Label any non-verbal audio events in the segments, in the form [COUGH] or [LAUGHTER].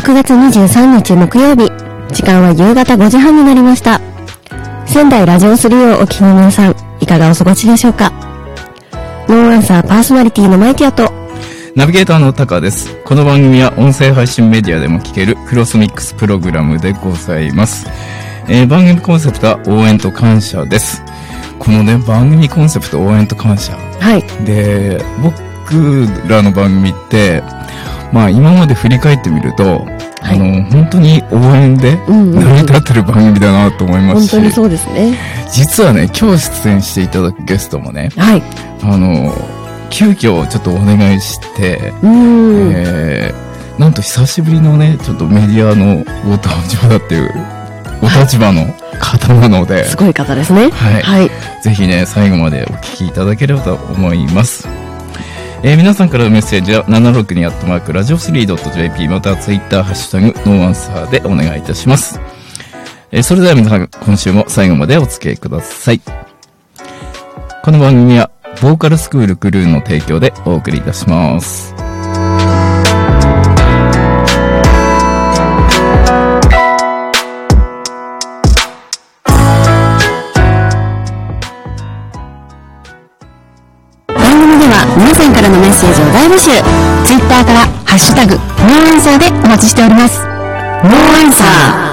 6月23日木曜日、時間は夕方5時半になりました。仙台ラジオ3をお聞きの皆さん、いかがお過ごしでしょうか？ノーアンサーパーソナリティのマイティアと、ナビゲーターのタカです。この番組は音声配信メディアでも聞けるクロスミックスプログラムでございます。えー番組コンセプトは応援と感謝です。このね、番組コンセプト応援と感謝。はい。で、僕らの番組って、まあ今まで振り返ってみると、はいあの、本当に応援でうんうんうん成り立ってる番組だなと思いますし、本当にそうですね。実はね、今日出演していただくゲストもね、はい。あの、急遽ちょっとお願いして、うーん。えー、なんと久しぶりのね、ちょっとメディアのご登場だっていう、[LAUGHS] お立場の方なので、すごい方ですね。はいはい。ぜひね、最後までお聞きいただければと思います。えー皆さんからのメッセージは、76にアットマーク、ラジオ 3.jp、または Twitter、ハッシュタグ、ノーアンサーでお願いいたします。えーそれでは皆さん、今週も最後までお付き合いください。この番組は、ボーカルスクールクルーの提供でお送りいたします。さんからのメッセージを大募集。ツイッターから、ハッシュタグ、ノーアンサーでお待ちしております。ノーアンサー。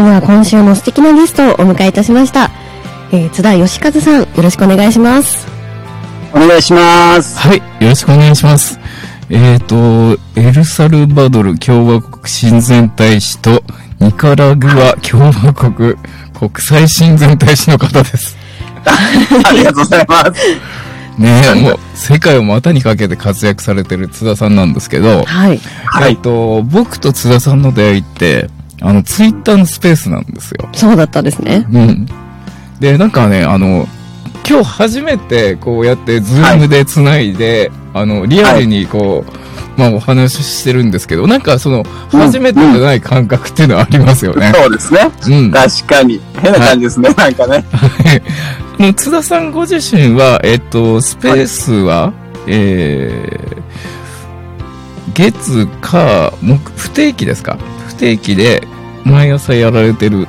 れでは今週も素敵なゲストをお迎えいたしました。えー津田義和さん、よろしくお願いします。お願いします。はい、よろしくお願いします。えっ、と、エルサルバドル共和国親善大使とニカラグア共和国国際親善大使の方です。[LAUGHS] ありがとうございます。ねえ、もう世界を股にかけて活躍されてる津田さんなんですけど、はい。はい。えっと、僕と津田さんの出会いって、あの、ツイッターのスペースなんですよ。そうだったんですね。うん。で、なんかね、あの、今日初めてこうやってズームで繋いで、あの、リアルにこう、まあお話ししてるんですけど、なんかその、うん初めてじゃない感覚っていうのはありますよね。そうですね。うん。確かに。変な感じですね、なんかね。もう津田さんご自身は、えっと、スペースは、えー、月、火、木、不定期ですか？不定期で毎朝やられてる。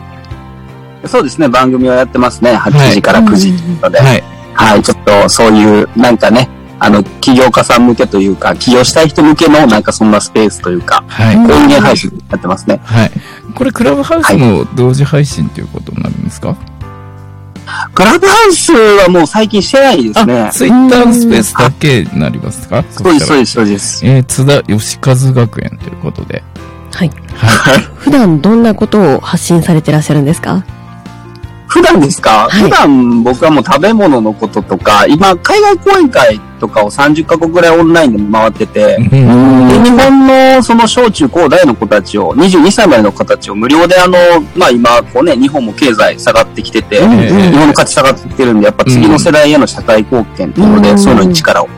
そうですね、番組をやってますね。8時から9時ので。はい。はい、ちょっとそういう、なんかね、あの、起業家さん向けというか、起業したい人向けの、なんかそんなスペースというか、はい。うん音源配信やってますね。はい。これ、クラブハウスの同時配信ということになるんですか、クラブハウスはもう最近してないですねあ、。ツイッターのスペースだけになりますか？そうです、そううです、そうです。えー、津田義和学園ということで。はい。はい。[LAUGHS] 普段どんなことを発信されてらっしゃるんですか？普段ですか、はい。普段僕はもう食べ物のこととか、今、海外講演会とかを30カ国ぐらいオンラインで回ってて、うん。で日本のその小中高大の子たちを、22歳までの子たちを無料であの、まあ今、こうね、日本も経済下がってきてて、うん日本の価値下がってきてるんで、やっぱ次の世代への社会貢献っていうので、うん。そういうのに力を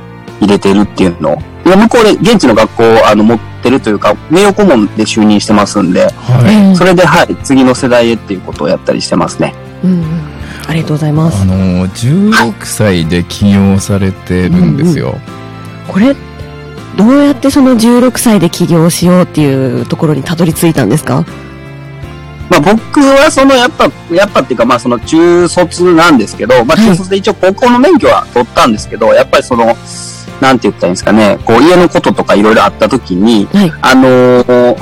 入れてるっていうのを、今向こうで現地の学校をあの持ってるというか、名誉顧問で就任してますんで、はい。それではい、次の世代へっていうことをやったりしてますね。うんうん。ありがとうございますあ。のー、16歳で起業されてるんですよ。これ、どうやってその16歳で起業しようっていうところにたどり着いたんですか？まあ僕はそのやっぱ、やっぱっていうかまあその中卒なんですけど、まあはい中卒で一応高校の免許は取ったんですけど、やっぱりその、なんて言ったらいいんですかね、こう家のこととかいろいろあった時に、はい。あのー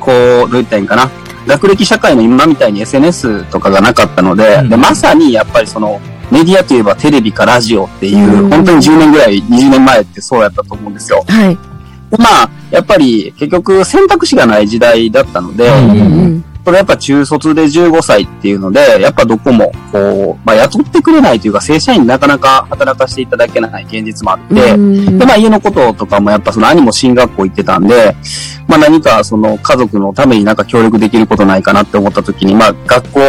こう、どう言ったらいいんかな。学歴社会の今みたいに SNS とかがなかったので、うんでまさにやっぱりその、メディアといえばテレビかラジオっていう、うん本当に10年ぐらい、20年前ってそうやったと思うんですよ。はい。でまあ、やっぱり結局選択肢がない時代だったので、うんうんうん。それやっぱ中卒で15歳っていうので、やっぱどこも、こう、まあ雇ってくれないというか、正社員になかなか働かせていただけない現実もあって、うん。で、まあ家のこととかもやっぱその兄も進学校行ってたんで、まあ何かその家族のためになんか協力できることないかなって思った時に、まあ学校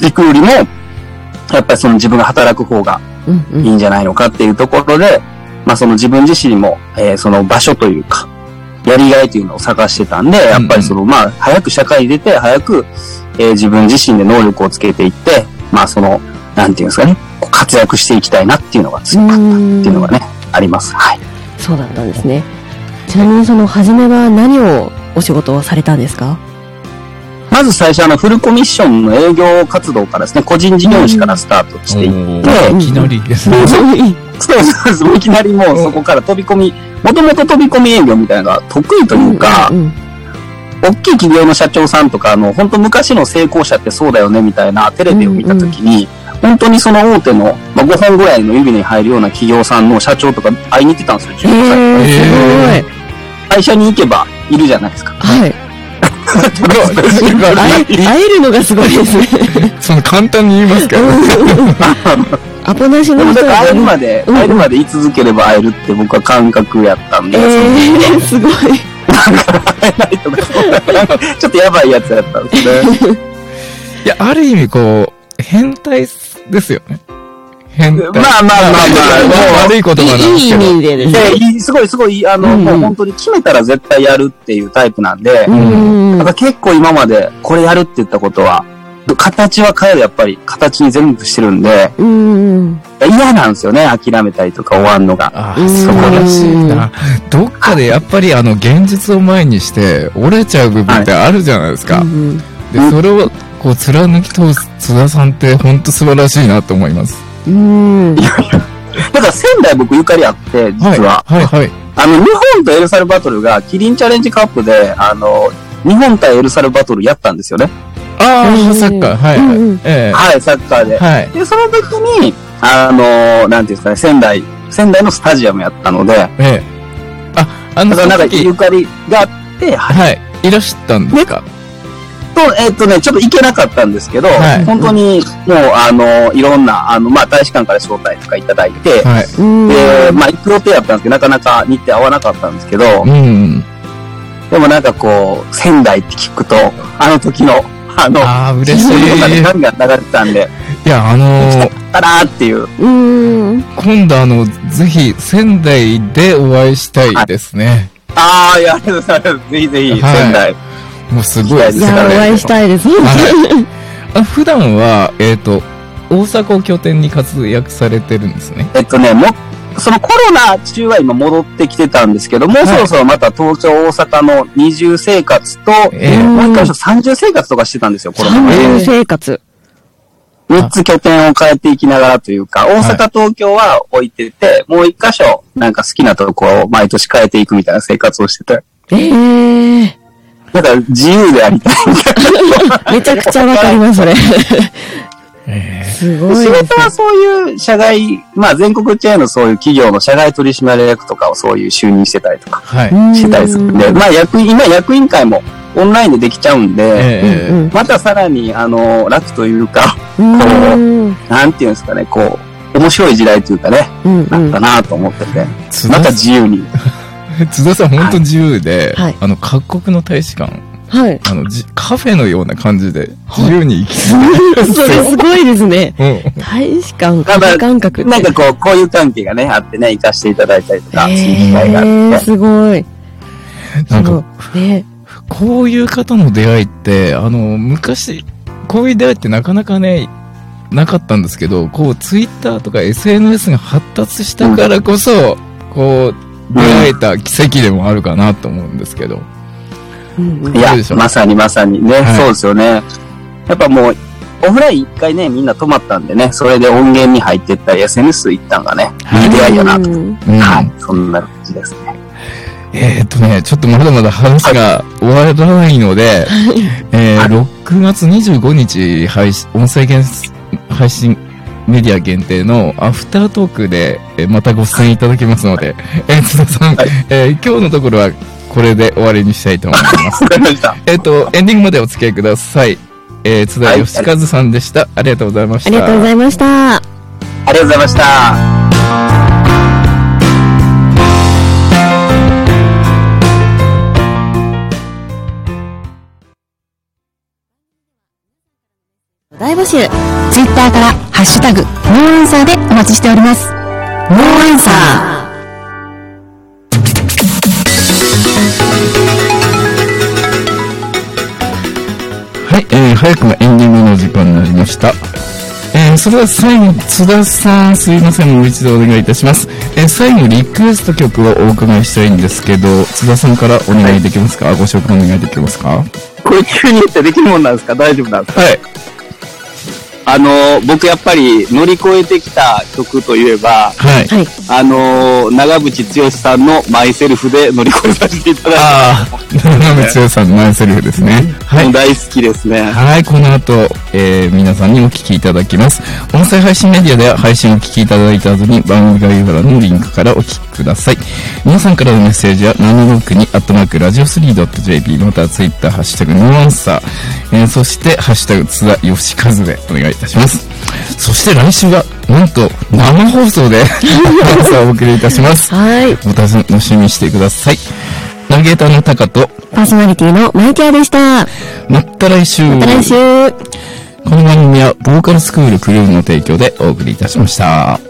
行くよりも、やっぱりその自分が働く方がうんうん。いいんじゃないのかっていうところで、まあその自分自身も、えーその場所というか、やりがいというのを探してたんで、やっぱりその、まあ、早く社会に出て、早く、えー自分自身で能力をつけていって、まあその、なんていうんですかね、活躍していきたいなっていうのが強かったっていうのがね、あります。はい。そうだったんですね。ちなみにその、初めは何をお仕事をされたんですか？まず最初あの、フルコミッションの営業活動からですね、個人事業主からスタートしていって、いきなりですね。[LAUGHS] そうそうです。もういきなりもうそこから飛び込み、もともと飛び込み営業みたいなのが得意というか、うんうん大きい企業の社長さんとか、あの、本当昔の成功者ってそうだよねみたいなテレビを見たときに、本当にその大手の、まあ、5本ぐらいの指に入るような企業さんの社長とか会いに行ってたんですよ、15歳。えー、す会社に行けばいるじゃないですか。はい。[LAUGHS] 会え [LAUGHS] 会えるのがすごいですね。[LAUGHS] その簡単に言いますけど。アポなしの人でもだから会えるはまで、うん会えるまで居続ければ会えるって僕は感覚やったんで、えー、[LAUGHS] すごい。会えないとか、ちょっとやばいやつやったんですね。[LAUGHS] いや、ある意味こう、変態ですよね。変態。まあまあまあまあ、もう悪い言葉なんいい意ですけど。味でですね。で、いいすごいすごい、あの、うんうんもう本当に決めたら絶対やるっていうタイプなんで、うんだから結構今までこれやるって言ったことは、形は変える、やっぱり形に全部してるんで、うん。嫌なんですよね、諦めたりとか終わんのが。ああ、うん素晴らしいな。どっかでやっぱりあの、現実を前にして、折れちゃう部分ってあるじゃないですか。うんで、それを、こう、貫き通す津田さんって本当素晴らしいなと思います。うん。だから仙台僕ゆかりあって、はい。実は。はい、はい。あの、日本とエルサルバトルがキリンチャレンジカップで、あの、日本対エルサルバトルやったんですよね。ああ、うんサッカー、はい、うんうんはい。えはい、サッカーでえ。はい。で、その時に、あの、なんていうんですかね、仙台、仙台のスタジアムやったので、ええ。あ、あの、だからなんかゆかりがあって、はい。はい。いらっしゃったんですか？と、えっとね、ちょっと行けなかったんですけど、はい本当にもう、あの、いろんな、あの、まあ、大使館から招待とかいただいて、はい。うん。で、まあ、行く予定やったんですけど、なかなか日程合わなかったんですけど、うん。でもなんかこう、仙台って聞くと、あの時の、あの、ああ、嬉しい。涙が流れてたんで、いや、あのーたらーっていう。うん。今度あの、ぜひ仙台でお会いしたいですね。ああ、いや、ありがとうございます。ぜひぜひ、はい仙台。もうすごいですいや、お会いしたいです。はいあ普段は、えっ、と、大阪を拠点に活躍されてるんですね。えっとね、も、そのコロナ中は今戻ってきてたんですけど、もうそろそろまた東京、大阪の二重生活と、ええもう一回三重生活とかしてたんですよ、コロナ三前。重生活。三つ拠点を変えていきながらというか、大阪、東京は置いてて、もう一箇所、なんか好きなとこを毎年変えていくみたいな生活をしてて、ええだから自由でありたい。[LAUGHS] めちゃくちゃわかります、それ。えすごい仕事はそういう社外、まあ全国チェーンのそういう企業の社外取締役とかをそういう就任してたりとかはい。ね。してたりするんで、まあ役員、今役員会もオンラインでできちゃうんで、ええうんまたさらに、あの、楽というか、うん。うん。なんていうんですかね、こう、面白い時代というかね、うん。なったなと思ってて、津また田自由に。[LAUGHS] 津田さん本当自由で、はいあの、各国の大使館、はい。あの、じカフェのような感じで、はい自由に行き来で [LAUGHS] それすごいですね。うん。大使館、ただカ感覚。なんかこう、こういう関係がね、あってね、行かせていただいたりとか、する機会があえー、って。すごい。なんか、ね。こういう方の出会いって、あの、昔、こういう出会いってなかなかね、なかったんですけど、こう、ツイッターとか SNS が発達したからこそ、こう、出会えた奇跡でもあるかなと思うんですけど。うんうん。いやそうでしょ、まさにまさにね、はい。そうですよね。やっぱもう、オフライン一回ね、みんな止まったんでね、それで音源に入ってったり、SNS 行ったんがね、はい。いい出会いやなと。はい、そんな感じですね。えーっとね、ちょっとまだまだ話が終わらないので、えーはい6月25日配信、音声限配信メディア限定のアフタートークで、えーまたご出演いただきますので、えー津田さん、はい。えー今日のところはこれで終わりにしたいと思います。えっと、エンディングまでお付き合いください。えー津田はい義和さんでした。ありがとうございました。ありがとうございました。ありがとうございました。大募集。ツイッターから、ハッシュタグ、ノーアンサーでお待ちしております。ノーアンサー、早くもエンディングの時間になりました。えー、それでは最後、津田さん、すいません、もう一度お願いいたします。えー、最後、リクエスト曲をお伺いしたいんですけど、津田さんからお願いできますか、ご紹介お願いできますか？これ急に言ってできるもんなんですか？大丈夫なんですか？はい。あの、僕やっぱり乗り越えてきた曲といえば、はい。ー。はい。あの、長渕剛さんのマイセルフで乗り越えさせていただいああ、長渕剛さんのマイセリフですね。て、はい。大好きですね。はい、この後、えー、皆さんにお聞きいただきます。音声配信メディアでは配信をお聞きいただいた後に番組概要欄のリンクからお聞きください。皆さんからのメッセージは762アットマークラジオ 3.jp またはツイッターハッシュタグノーアンサー、えー、そしてハッシュタグ津田よしかずでお願いいたします。そして来週は、なんと生放送で [LAUGHS] アンサーをお送りいたします。はい。お楽しみにしてください。ナビゲーターのタカと、パーソナリティのマイティアでした。また来週。また来週。この番組はボーカルスクールクルーの提供でお送りいたしました。